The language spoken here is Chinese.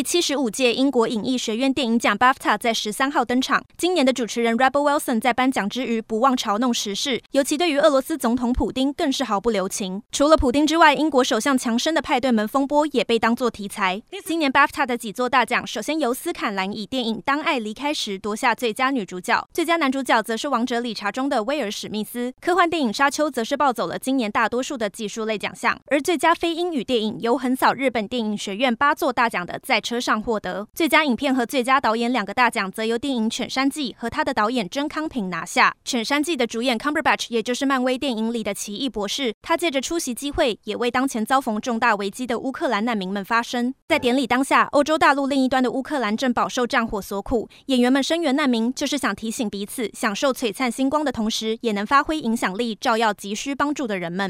第七十五届英国影艺学院电影奖 BAFTA 在十三号登场。今年的主持人 Rebel Wilson 在颁奖之余不忘嘲弄时事，尤其对于俄罗斯总统普丁更是毫不留情。除了普丁之外，英国首相强生的派对门风波也被当作题材。今年 BAFTA 的几座大奖，首先由斯坎兰以电影《当爱离开时》夺下最佳女主角，最佳男主角则是《王者理查》中的威尔史密斯。科幻电影《沙丘》则是抱走了今年大多数的技术类奖项，而最佳非英语电影由横扫日本电影学院八座大奖的在车上获得最佳影片和最佳导演两个大奖，则由电影《犬山记》和他的导演真康平拿下。《犬山记》的主演 Cumberbatch，也就是漫威电影里的奇异博士，他借着出席机会，也为当前遭逢重大危机的乌克兰难民们发声。在典礼当下，欧洲大陆另一端的乌克兰正饱受战火所苦，演员们声援难民，就是想提醒彼此，享受璀璨星光的同时，也能发挥影响力，照耀急需帮助的人们。